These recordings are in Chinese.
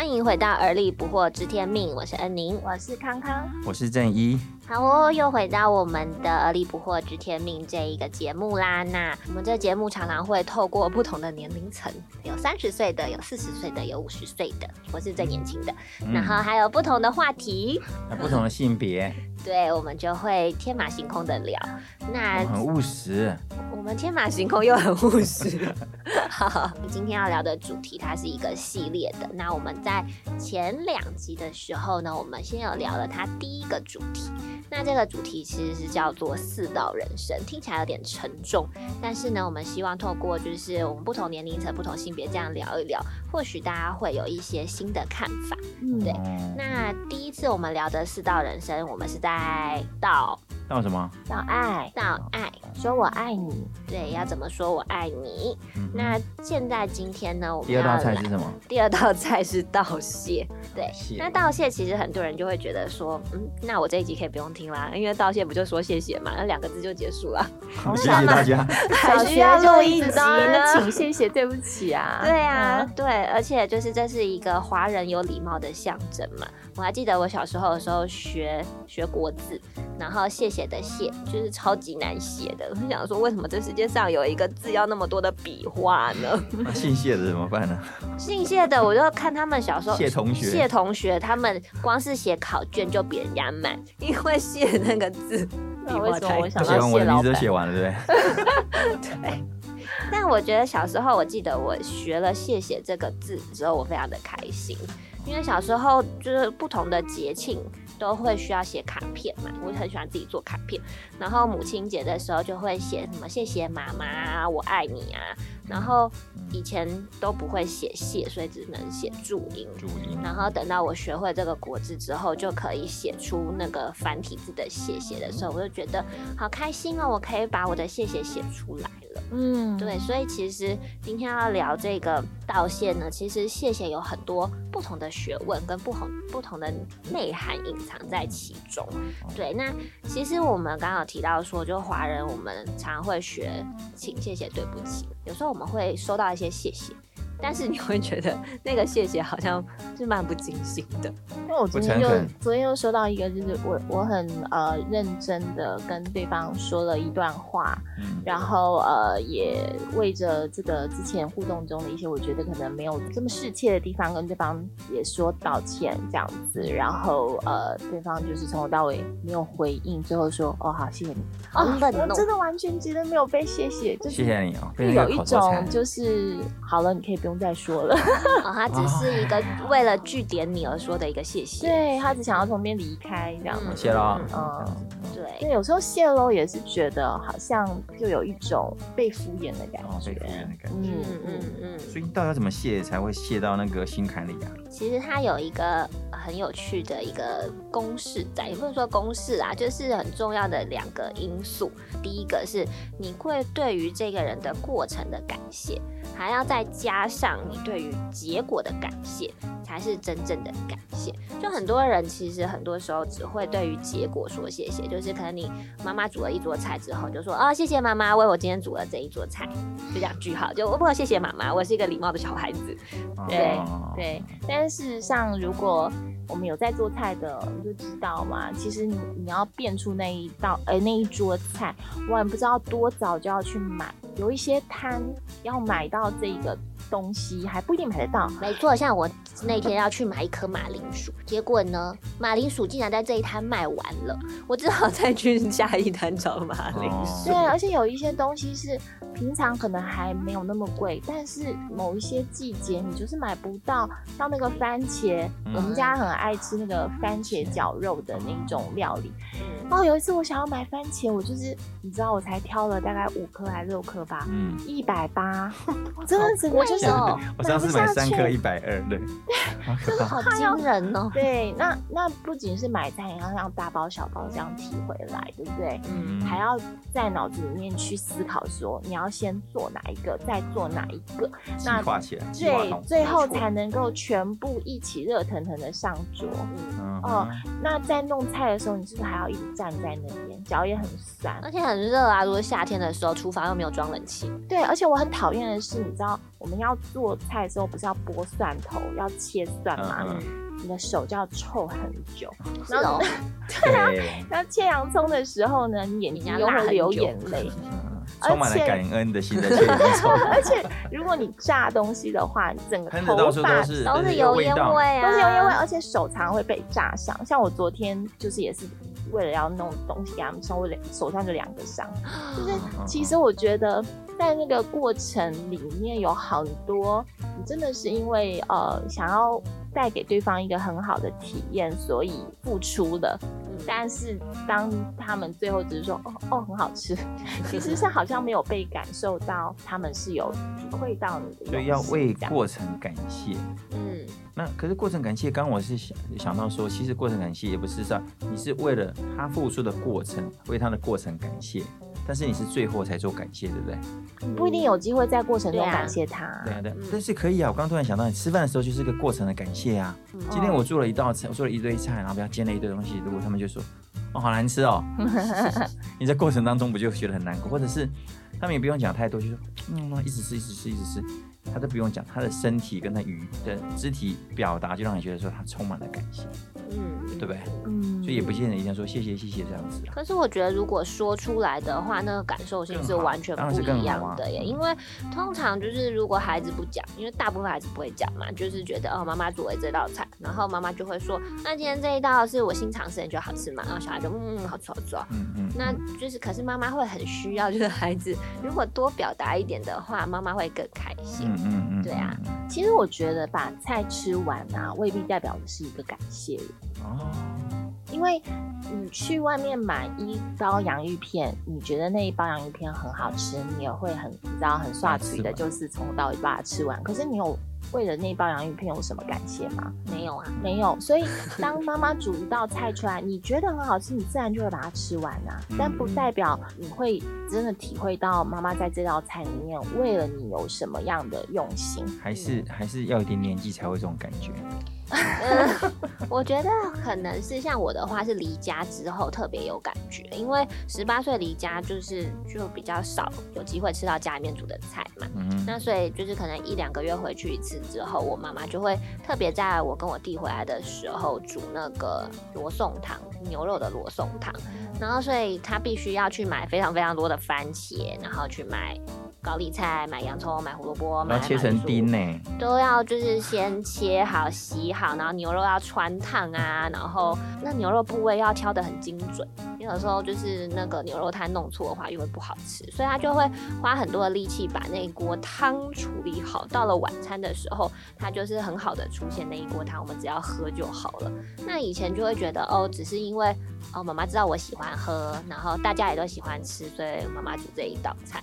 欢迎回到《而立不惑知天命》，我是恩宁，我是康康，我是正一。好哦，又回到我们的《而立不惑知天命》这一个节目啦。那我们这节目常常会透过不同的年龄层，有三十岁的，有四十岁的，有五十岁的，我是最年轻的。然后还有不同的话题，不同的性别，对我们就会天马行空的聊。那很务实，我们天马行空又很务实。好，今天要聊的主题它是一个系列的。那我们在前两集的时候呢，我们先有聊了它第一个主题。那这个主题其实是叫做四道人生，听起来有点沉重，但是呢，我们希望透过就是我们不同年龄层、不同性别这样聊一聊，或许大家会有一些新的看法。对，那第一次我们聊的四道人生，我们是在道道什么？道爱，道爱，说我爱你。对，要怎么说我爱你？那现在今天呢？我们第二道菜是什么？第二道菜是道谢。对，那道谢其实很多人就会觉得说，嗯，那我这一集可以不用听啦，因为道谢不就说谢谢嘛，那两个字就结束了。谢谢大家。还需要录一集呢？请谢谢，对不起啊。对啊，对，而且就是这是一个华人有礼貌的象征嘛。我还记得我小时候的时候学学国字，然后谢谢的谢就是超级难写的。我想说，为什么这世界上有一个字要那么多的笔画呢？姓谢的怎么办呢？姓谢的，我就看他们小时候谢同学，谢同学他们光是写考卷就比人家慢，因为谢那个字 笔画太小。写完我的名字都写完了，对不对？对。但我觉得小时候，我记得我学了谢谢这个字之后，我非常的开心。因为小时候就是不同的节庆都会需要写卡片嘛，我很喜欢自己做卡片。然后母亲节的时候就会写什么谢谢妈妈，我爱你啊。然后以前都不会写谢，所以只能写注音。注音。然后等到我学会这个国字之后，就可以写出那个繁体字的谢谢的时候，我就觉得好开心哦！我可以把我的谢谢写出来了。嗯，对。所以其实今天要聊这个道谢呢，其实谢谢有很多不同的学问跟不同不同的内涵隐藏在其中。对，那其实我们刚刚提到说，就华人我们常会学请、谢谢、对不起，有时候我们。我们会收到一些谢谢。但是你会觉得那个谢谢好像是漫不经心的，因为我昨天又昨天又收到一个，就是我我很呃认真的跟对方说了一段话，然后呃也为着这个之前互动中的一些我觉得可能没有这么适切的地方，跟对方也说道歉这样子，然后呃对方就是从头到尾没有回应，最后说哦好谢谢你，哦我真的完全觉得没有被谢谢，就是谢谢你哦，有一种就是好了，你可以不用。再说了，他只是一个 为了据点你而说的一个谢谢，对他只想要从边离开这样。谢了，嗯，对，对，有时候泄露也是觉得好像就有一种被敷衍的感觉，被敷衍的感觉，嗯嗯嗯。所以到底要怎么谢才会谢到那个心坎里啊？其实它有一个很有趣的一个公式在，也不能说公式啊，就是很重要的两个因素。第一个是你会对于这个人的过程的感谢，还要再加。上你对于结果的感谢，才是真正的感谢。就很多人其实很多时候只会对于结果说谢谢，就是可能你妈妈煮了一桌菜之后，就说啊谢谢妈妈为我今天煮了这一桌菜，就这样句号。就我不谢谢妈妈，我是一个礼貌的小孩子。对对，但事实上如果我们有在做菜的，你就知道嘛。其实你你要变出那一道，呃，那一桌菜，我也不知道多早就要去买。有一些摊要买到这个东西，还不一定买得到。没错，像我那天要去买一颗马铃薯，结果呢，马铃薯竟然在这一摊卖完了，我只好再去下一摊找马铃薯。对，而且有一些东西是。平常可能还没有那么贵，但是某一些季节你就是买不到。像那个番茄，我们家很爱吃那个番茄绞肉的那种料理。然后，有一次我想要买番茄，我就是你知道，我才挑了大概五颗还是六颗吧，嗯，一百八，真的是我就是我上次买三颗一百二，对，真的好惊人哦。对，那那不仅是买菜，也要让大包小包这样提回来，对不对？嗯，还要在脑子里面去思考说，你要先做哪一个，再做哪一个，那对，最后才能够全部一起热腾腾的上桌。嗯哦，那在弄菜的时候，你是不是还要一直？站在那边，脚也很酸，而且很热啊！如果夏天的时候，厨房又没有装冷气。对，而且我很讨厌的是，你知道我们要做菜的时候，不是要剥蒜头、要切蒜吗？你的手就要臭很久。然后，对啊，那切洋葱的时候呢，你眼睛又会流眼泪。充满了感恩的心在这里。而且，如果你炸东西的话，你整个头发都是油烟味啊，都是油烟味，而且手常会被炸伤。像我昨天就是也是。为了要弄东西给他们，稍微手上就两个伤。就是其实我觉得在那个过程里面有很多，你真的是因为呃想要带给对方一个很好的体验，所以付出的。但是当他们最后只是说哦哦很好吃，其实是好像没有被感受到他们是有体会到你的。所以要为过程感谢。嗯。那可是过程感谢，刚刚我是想想到说，其实过程感谢也不是说你是为了他付出的过程，为他的过程感谢，但是你是最后才做感谢，对不对？不一定有机会在过程中感谢他。对啊，对，但是可以啊。我刚突然想到，你吃饭的时候就是个过程的感谢啊。今天我做了一道菜，我做了一堆菜，然后不要煎了一堆东西，如果他们就说哦好难吃哦，你在过程当中不就觉得很难过？或者是他们也不用讲太多，就说嗯，一直吃，一直吃，一直吃。他都不用讲，他的身体跟他语的肢体表达，就让你觉得说他充满了感谢，嗯，对不对？嗯，所以也不见得一定要说谢谢谢谢这样子。可是我觉得如果说出来的话，那个感受性是完全不一样的耶。因为通常就是如果孩子不讲，因为大部分孩子不会讲嘛，就是觉得哦妈妈做了这道菜，然后妈妈就会说，那今天这一道是我新尝试，你觉得好吃吗？然后小孩就嗯嗯好吃好吃啊，嗯嗯，那就是可是妈妈会很需要，就是孩子如果多表达一点的话，妈妈会更开心。嗯嗯嗯，对啊，其实我觉得把菜吃完啊，未必代表的是一个感谢哦。因为你去外面买一包洋芋片，你觉得那一包洋芋片很好吃，你也会很你知道很刷嘴的，就是从头到尾把它吃完。可是你有。为了那包洋芋片有什么感谢吗？没有啊，没有。所以 当妈妈煮一道菜出来，你觉得很好吃，你自然就会把它吃完啊。但不代表你会真的体会到妈妈在这道菜里面为了你有什么样的用心。还是还是要有点年纪才会这种感觉。嗯，我觉得可能是像我的话是离家之后特别有感觉，因为十八岁离家就是就比较少有机会吃到家里面煮的菜嘛。嗯，那所以就是可能一两个月回去一次之后，我妈妈就会特别在我跟我弟回来的时候煮那个罗宋汤，牛肉的罗宋汤。然后所以她必须要去买非常非常多的番茄，然后去买。高丽菜、买洋葱、买胡萝卜，要切成丁呢，都要就是先切好、洗好，然后牛肉要穿烫啊，然后那牛肉部位要挑的很精准，因为有时候就是那个牛肉摊弄错的话又会不好吃，所以他就会花很多的力气把那一锅汤处理好，到了晚餐的时候，它就是很好的出现那一锅汤，我们只要喝就好了。那以前就会觉得哦，只是因为哦妈妈知道我喜欢喝，然后大家也都喜欢吃，所以妈妈煮这一道菜。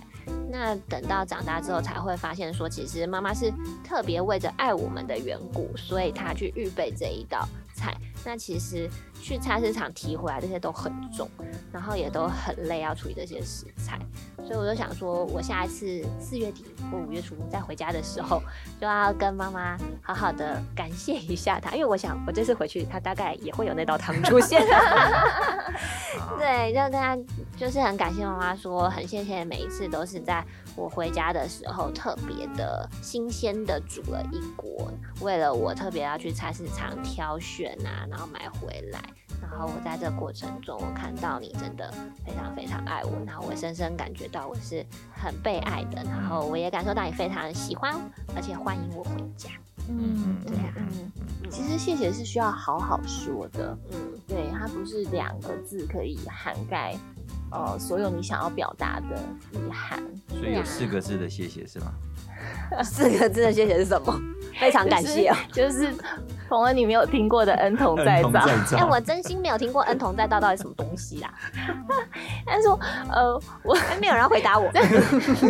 那等到长大之后，才会发现说，其实妈妈是特别为着爱我们的缘故，所以她去预备这一道菜。那其实去菜市场提回来这些都很重，然后也都很累，要处理这些食材。所以我就想说，我下一次四月底或五月初再回家的时候，就要跟妈妈好好的感谢一下她，因为我想我这次回去，她大概也会有那道汤出现。对，就跟她就是很感谢妈妈，说很谢谢每一次都是在我回家的时候特别的新鲜的煮了一锅，为了我特别要去菜市场挑选啊，然后买回来。然后我在这过程中，我看到你真的非常非常爱我，然后我深深感觉到我是很被爱的，然后我也感受到你非常喜欢，而且欢迎我回家。嗯，对啊，嗯，其实谢谢是需要好好说的，嗯，对，它不是两个字可以涵盖呃所有你想要表达的遗憾。所以有四个字的谢谢是吗？四个字的谢谢是什么？非常感谢，就是 同恩你没有听过的恩同再造。哎，我真心没有听过恩同再造到底什么东西啦。但是呃，我没有人回答我，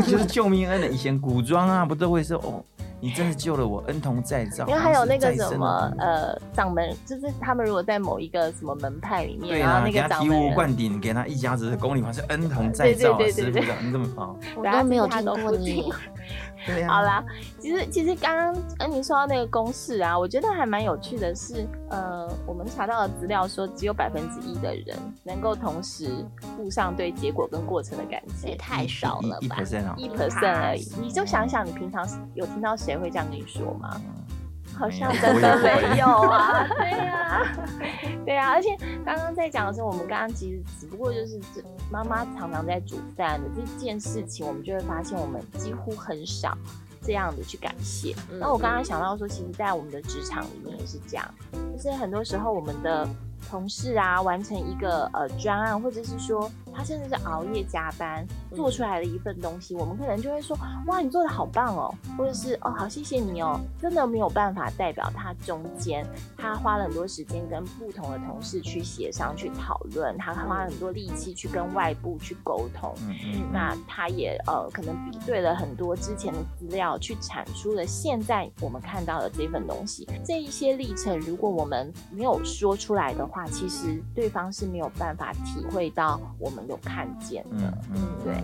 就是救命恩的。以前古装啊，不都会说哦。你真的救了我，恩同再造。因为还有那个什么，呃，掌门，就是他们如果在某一个什么门派里面，然后那个掌门醍醐灌顶，给他一家子的功力，好像恩同再造师傅的，你怎么啊？我都没有听过你。好啦，其实其实刚刚恩宁说到那个公式啊，我觉得还蛮有趣的是，呃，我们查到的资料说，只有百分之一的人能够同时附上对结果跟过程的感谢，太少了吧？一 percent 啊，一 percent 而已。你就想想，你平常有听到谁会这样跟你说吗？好像真的没有啊，对呀，对呀，而且刚刚在讲的时候，我们刚刚其实只不过就是妈妈常常在煮饭的这件事情，我们就会发现我们几乎很少这样的去感谢。那我刚刚想到说，其实，在我们的职场里面也是这样，就是很多时候我们的。同事啊，完成一个呃专案，或者是说他甚至是熬夜加班做出来的一份东西，我们可能就会说，哇，你做的好棒哦，或者是哦，好谢谢你哦，真的没有办法代表他中间他花了很多时间跟不同的同事去协商、去讨论，他花了很多力气去跟外部去沟通，那他也呃可能比对了很多之前的资料，去产出了现在我们看到的这份东西。这一些历程，如果我们没有说出来的话，其实对方是没有办法体会到我们有看见的，嗯，对。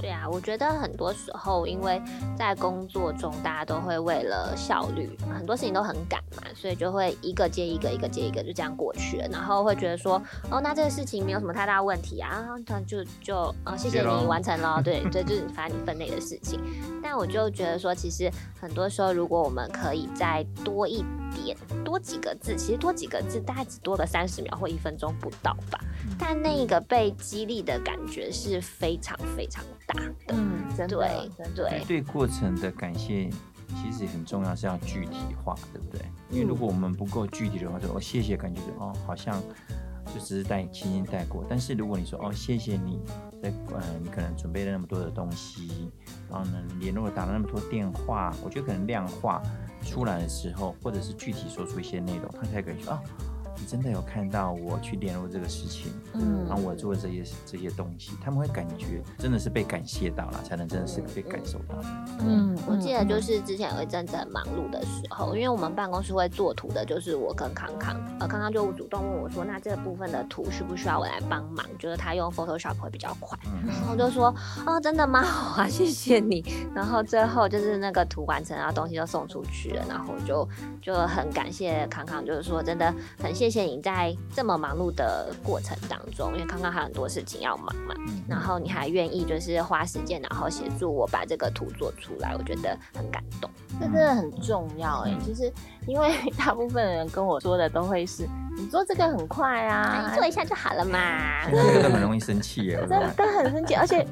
对啊，我觉得很多时候，因为在工作中，大家都会为了效率，很多事情都很赶嘛，所以就会一个接一个，一个接一个，就这样过去了。然后会觉得说，哦，那这个事情没有什么太大问题啊，那就就啊，谢谢你完成了，对，这就是反正你分内的事情。但我就觉得说，其实很多时候，如果我们可以再多一点，多几个字，其实多几个字，大概只多了三十秒或一分钟不到吧。但那个被激励的感觉是非常非常大的，嗯，对对对过程的感谢其实很重要，是要具体化，对不对？因为如果我们不够具体的话，就哦谢谢，感觉就哦好像就只是带轻轻带过。但是如果你说哦谢谢你在呃你可能准备了那么多的东西，然后呢联络打了那么多电话，我觉得可能量化出来的时候，或者是具体说出一些内容，他才感觉啊。你真的有看到我去联络这个事情，嗯，然后我做的这些这些东西，他们会感觉真的是被感谢到了，才能真的是被感受到。嗯，我记得就是之前有一阵子很忙碌的时候，因为我们办公室会做图的，就是我跟康康，呃，康康就主动问我说，那这个部分的图需不需要我来帮忙？就是他用 Photoshop 会比较快，然后我就说，哦，真的吗？好啊，谢谢你。然后最后就是那个图完成，然后东西就送出去了，然后就就很感谢康康，就是说真的很谢。谢谢你在这么忙碌的过程当中，因为刚刚还有很多事情要忙嘛，然后你还愿意就是花时间，然后协助我把这个图做出来，我觉得很感动。这真的很重要哎，就是因为 大部分人跟我说的都会是，你做这个很快啊，做一下就好了嘛。这个很容易生气耶，真的很生气。而且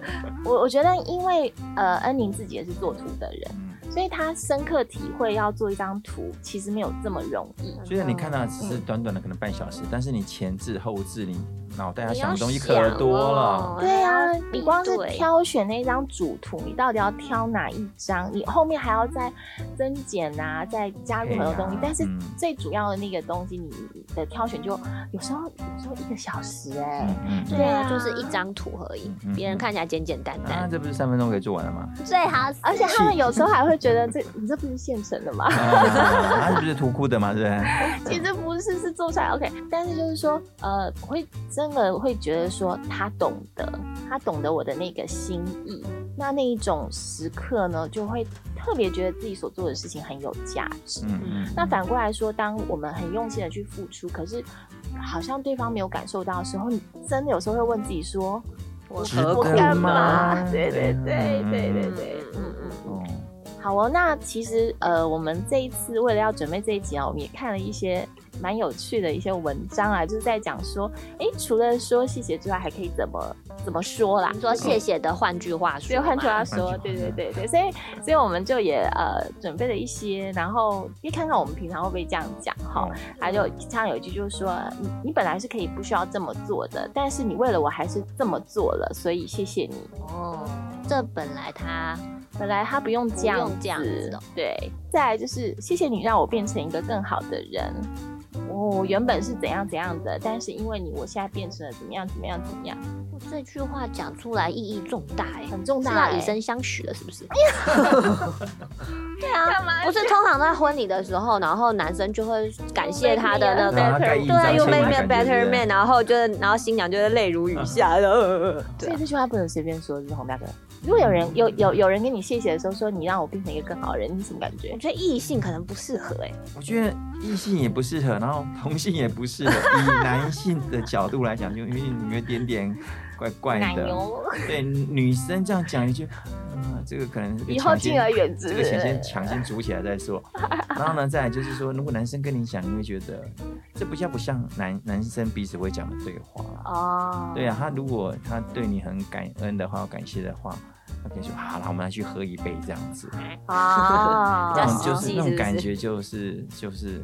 我我觉得，因为呃，恩宁自己也是做图的人。所以他深刻体会要做一张图，其实没有这么容易。虽然你看到只是短短的可能半小时，但是你前置后置你。脑袋要想的东西可多了，对呀，你光是挑选那张主图，你到底要挑哪一张？你后面还要再增减啊，再加入很多东西。但是最主要的那个东西，你的挑选就有时候有时候一个小时哎，对啊，就是一张图而已，别人看起来简简单单，这不是三分钟可以做完了吗？最好，而且他们有时候还会觉得这你这不是现成的吗？他是不是图库的吗？对？其实不是，是做出来 OK。但是就是说，呃，会。真的会觉得说他懂得，他懂得我的那个心意，那那一种时刻呢，就会特别觉得自己所做的事情很有价值。那反过来说，当我们很用心的去付出，可是好像对方没有感受到的时候，你真的有时候会问自己说：我我干嘛？对对对对对对，嗯嗯嗯。好哦，那其实呃，我们这一次为了要准备这一集啊，我们也看了一些。蛮有趣的一些文章啊，就是在讲说，哎，除了说谢谢之外，还可以怎么怎么说啦？说谢谢的，换句话说，换句话说，对对对对，所以所以我们就也呃准备了一些，然后可以看看我们平常会不会这样讲哈。还有常有一句就是说，你你本来是可以不需要这么做的，但是你为了我还是这么做了，所以谢谢你哦。这本来他本来他不用这样子，对。再来就是谢谢你让我变成一个更好的人。我原本是怎样怎样的，但是因为你，我现在变成了怎么样怎么样怎么样。这句话讲出来意义重大哎，很重大，以身相许了，是不是？对啊，不是通常在婚礼的时候，然后男生就会感谢他的那个，对，You make me a better man，然后就是，然后新娘就是泪如雨下。所以这句话不能随便说，就是红大哥。如果有人有有有人跟你谢谢的时候说你让我变成一个更好的人，你什么感觉？我觉得异性可能不适合哎。我觉得异性也不适合，然后同性也不适合。以男性的角度来讲，就因为你有点点怪怪的。对女生这样讲一句，嗯，这个可能以后敬而远之。这个先先抢先组起来再说。然后呢，再来就是说，如果男生跟你讲，你会觉得这不像不像男男生彼此会讲的对话哦。对啊，他如果他对你很感恩的话，感谢的话。他可以说好了，我们来去喝一杯这样子啊，这样就是那种感觉，就是就是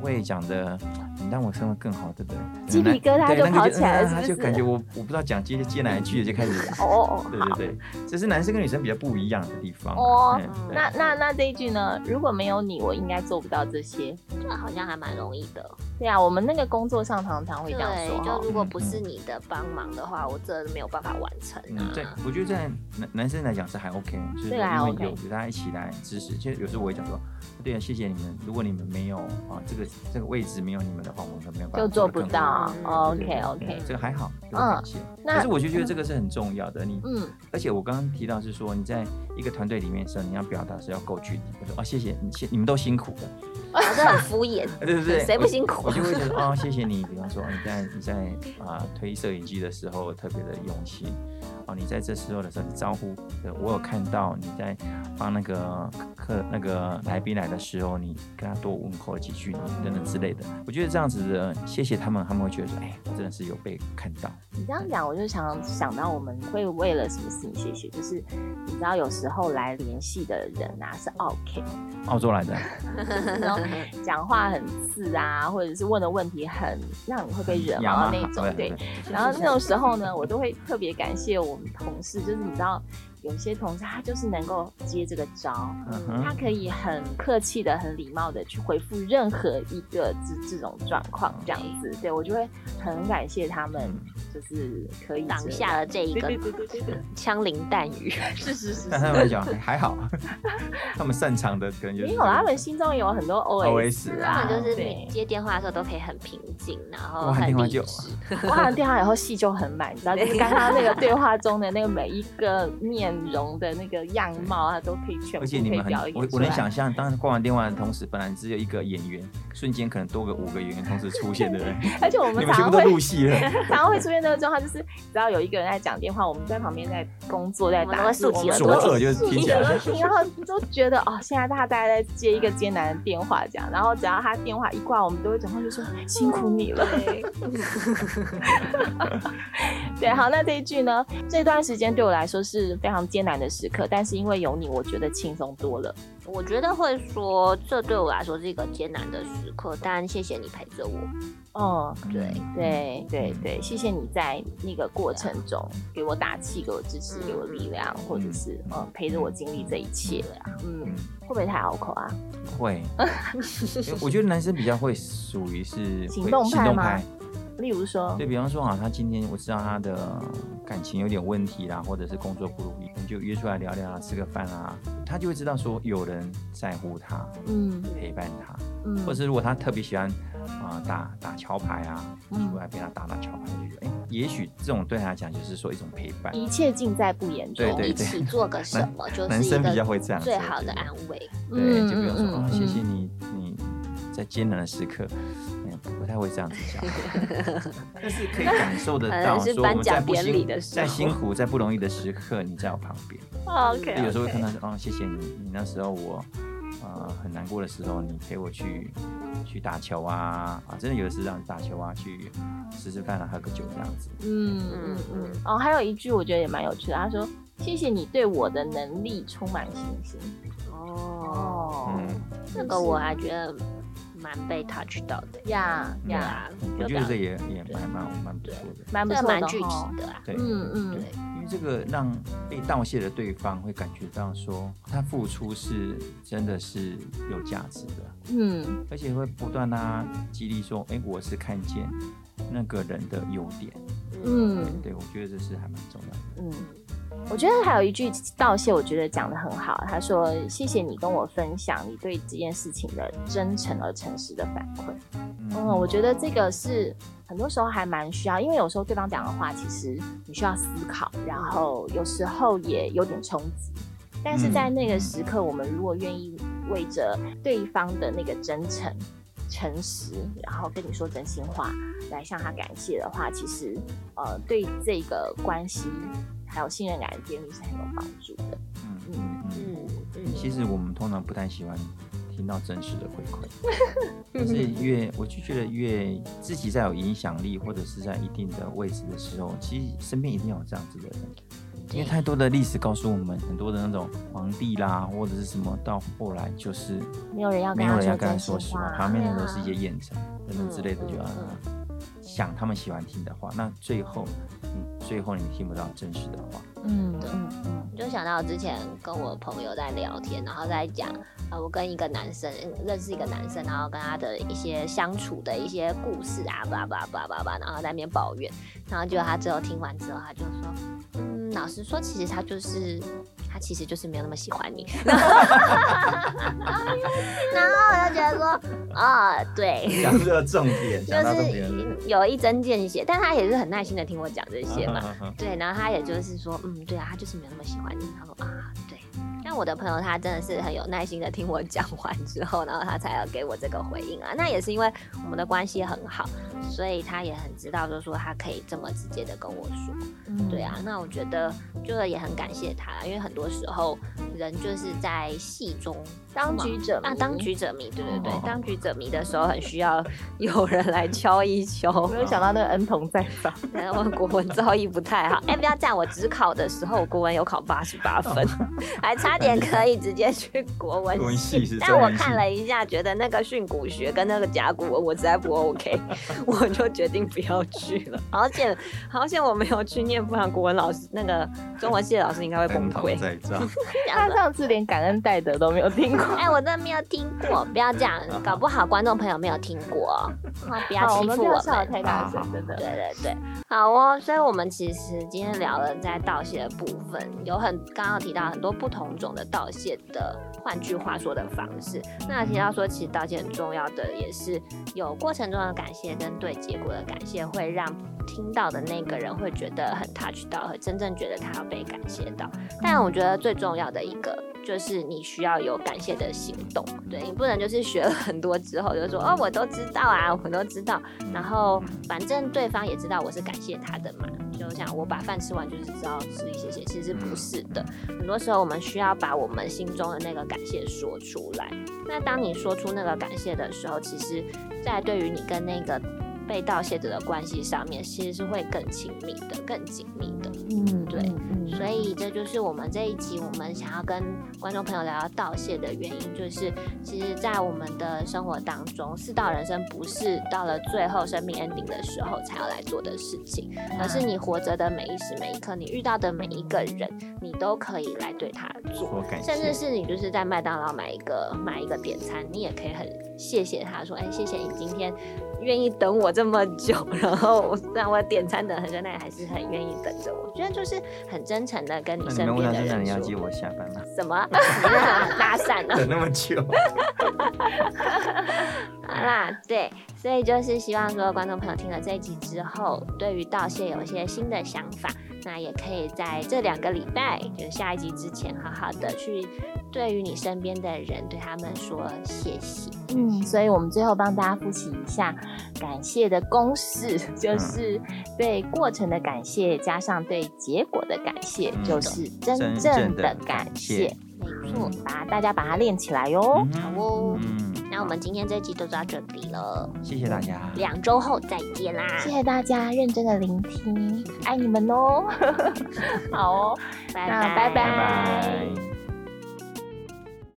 不会讲的，你让我生活更好，对不对？鸡皮疙瘩就跑起来了，他就感觉我我不知道讲接接哪一句就开始哦，对对对，这是男生跟女生比较不一样的地方哦。那那那这一句呢？如果没有你，我应该做不到这些，这好像还蛮容易的。对啊，我们那个工作上常常会这样说，就如果不是你的帮忙的话，我真的没有办法完成啊。对，我觉得在男男生来讲是还 OK，就是因为有大家一起来支持。其实有时候我也讲说，对啊，谢谢你们。如果你们没有啊，这个这个位置没有你们的话，我们没有办法就做不到。OK OK，这个还好，嗯，感谢。可是我就觉得这个是很重要的，你嗯，而且我刚刚提到是说，你在一个团队里面的时候，你要表达是要够具体。我说啊，谢谢你，谢你们都辛苦了。还是很敷衍，对对对，谁不辛苦？我就会觉得哦，谢谢你。比方说，你在你在啊推摄影机的时候特别的用心。哦，你在这时候的时候，你招呼，我有看到你在帮那个客那个来宾来的时候，你跟他多问候几句，等等之类的。我觉得这样子的，谢谢他们，他们会觉得说，哎，我真的是有被看到。你这样讲，我就想想到我们会为了什么事情谢谢，就是你知道有时候来联系的人啊是 OK，澳洲来的，然后讲话很刺啊，或者是问的问题很让你会被惹毛那种，对。然后那种时候呢，我都会特别感谢我。我们同事就是你知道。有些同事他就是能够接这个招，嗯他可以很客气的、很礼貌的去回复任何一个这这种状况，这样子，对我就会很感谢他们，就是可以挡下了这一个 枪林弹雨。是是是，但他们来讲还好，他们擅长的可能就是没有，他们心中有很多 OS 啊，就是接电话的时候都可以很平静，然后很理智。挂完电话以后戏就很满，你知道，就是刚刚那个对话中的那个每一个面。容的那个样貌啊，都可以全部可以表演。我我能想象，当挂完电话的同时，本来只有一个演员，瞬间可能多个五个演员同时出现，对不对？而且我们常常会入戏了，常 常会出现那个状况，就是只要有一个人在讲电话，我们在旁边在工作，在打字，我们左耳就是听起来，然后都觉得哦，现在大家大家在接一个艰难的电话，这样，然后只要他电话一挂，我们都会转过就说辛苦你了。对，好，那这一句呢？这段时间对我来说是非常艰难的时刻，但是因为有你，我觉得轻松多了。我觉得会说，这对我来说是一个艰难的时刻，但谢谢你陪着我。哦，对对对对，谢谢你在那个过程中给我打气，给我支持，给我力量，或者是嗯陪着我经历这一切。嗯，会不会太拗口啊？会，我觉得男生比较会属于是行动派吗？例如说，对比方说啊，他今天我知道他的感情有点问题啦，或者是工作不如意，就约出来聊聊啊，吃个饭啊，他就会知道说有人在乎他，嗯，陪伴他，嗯，或者是如果他特别喜欢啊打打桥牌啊，嗯，过来陪他打打桥牌，就觉得哎，也许这种对他来讲就是说一种陪伴，一切尽在不言中，对对对，一起做个什么，就是男生比较会这样，最好的安慰，对，就比如说啊，谢谢你，你在艰难的时刻。嗯不太会这样子讲，但是可以感受得到，说我们在不辛在辛苦、在不容易的时刻，你在我旁边。OK，有时候会看到说，哦，谢谢你，你那时候我，啊，呃很难过的时候，你陪我去去打球啊啊，真的有的是让你打球啊，去吃吃饭啊，喝个酒这样子。嗯嗯嗯。哦，还有一句我觉得也蛮有趣的，他说：“谢谢你对我的能力充满信心。”哦，嗯，这个我还觉得。蛮被 touch 到的。呀呀，我觉得这也也蛮蛮蛮不错的，蛮不错蛮具体的啊。对，嗯嗯，对，因为这个让被道谢的对方会感觉到说，他付出是真的是有价值的，嗯，而且会不断啊激励说，哎，我是看见那个人的优点，嗯，对，我觉得这是还蛮重要的，嗯。我觉得还有一句道谢，我觉得讲的很好。他说：“谢谢你跟我分享你对这件事情的真诚而诚实的反馈。”嗯，我觉得这个是很多时候还蛮需要，因为有时候对方讲的话，其实你需要思考，然后有时候也有点冲击。但是在那个时刻，我们如果愿意为着对方的那个真诚、诚实，然后跟你说真心话，来向他感谢的话，其实呃，对这个关系。还有信任感的建立是很有帮助的。嗯嗯嗯嗯。其实我们通常不太喜欢听到真实的回馈，可是越我就觉得越自己在有影响力或者是在一定的位置的时候，其实身边一定要有这样子的人。因为太多的历史告诉我们，很多的那种皇帝啦或者是什么，到后来就是没有人要没有人要跟他说实话，旁边的都是一些谚臣等等之类的，就要想他们喜欢听的话，那最后。最后你听不到真实的话，嗯嗯嗯，就想到之前跟我朋友在聊天，然后在讲，啊，我跟一个男生认识一个男生，然后跟他的一些相处的一些故事啊，叭叭叭叭叭，然后在那边抱怨，然后就他最后听完之后，他就说，嗯，老实说，其实他就是。他其实就是没有那么喜欢你，然后我就觉得说，哦，对，讲这个重点，就是有一针见血，但他也是很耐心的听我讲这些嘛，对，然后他也就是说，嗯，对啊，他就是没有那么喜欢你，他说啊，对。但我的朋友他真的是很有耐心的听我讲完之后，然后他才要给我这个回应啊。那也是因为我们的关系很好，所以他也很知道，就是说他可以这么直接的跟我说。对啊，那我觉得就是也很感谢他，因为很多时候人就是在戏中当局者啊，当局者迷，对对对，当局者迷的时候很需要 有人来敲一敲。没有想到那个恩童在访，我国文造诣不太好。哎，不要这样，我只考的时候国文有考八十八分，还差。点可以直接去国文系，但我看了一下，觉得那个训诂学跟那个甲骨文我实在不 OK，我就决定不要去了。好险，好险我没有去念，不然国文老师那个中文系的老师应该会崩溃。他上次连感恩戴德都没有听过，哎，我真的没有听过，不要这样，搞不好观众朋友没有听过，不要欺负我们。太大声，真的。对对对，好哦。所以我们其实今天聊了在道谢的部分，有很刚刚提到很多不同。种的道谢的，换句话说的方式，那提到说，其实道歉很重要的，也是有过程中的感谢跟对结果的感谢，会让听到的那个人会觉得很 touch 到，和真正觉得他要被感谢到。但我觉得最重要的一个。就是你需要有感谢的行动，对你不能就是学了很多之后就说哦我都知道啊，我都知道，然后反正对方也知道我是感谢他的嘛，就像我把饭吃完就是知道吃一些些，其实不是的，很多时候我们需要把我们心中的那个感谢说出来。那当你说出那个感谢的时候，其实在对于你跟那个被盗窃者的关系上面，其实是会更亲密的、更紧密的。嗯，对。所以这就是我们这一集我们想要跟观众朋友聊聊盗窃的原因，就是其实，在我们的生活当中，四道人生不是到了最后生命 ending 的时候才要来做的事情，而是你活着的每一时每一刻，你遇到的每一个人，你都可以来对他做，甚至是你就是在麦当劳买一个买一个点餐，你也可以很谢谢他说，哎，谢谢你今天。愿意等我这么久，然后让我点餐等很久，那也还是很愿意等着我。我觉得就是很真诚的跟你身边的人说。你要接我下班吗？什么？搭讪了？等那么久。好啦，对，所以就是希望说观众朋友听了这一集之后，对于道谢有一些新的想法，那也可以在这两个礼拜，就是下一集之前，好好的去。对于你身边的人对他们说谢谢。嗯。所以我们最后帮大家复习一下感谢的公式就是对过程的感谢加上对结果的感谢就是真正的感谢没错把大家把它练起来哟好哦那我们今天这集就到这里了谢谢大家两周后再见啦谢谢大家认真的聆听爱你们哦 好哦拜拜。拜拜。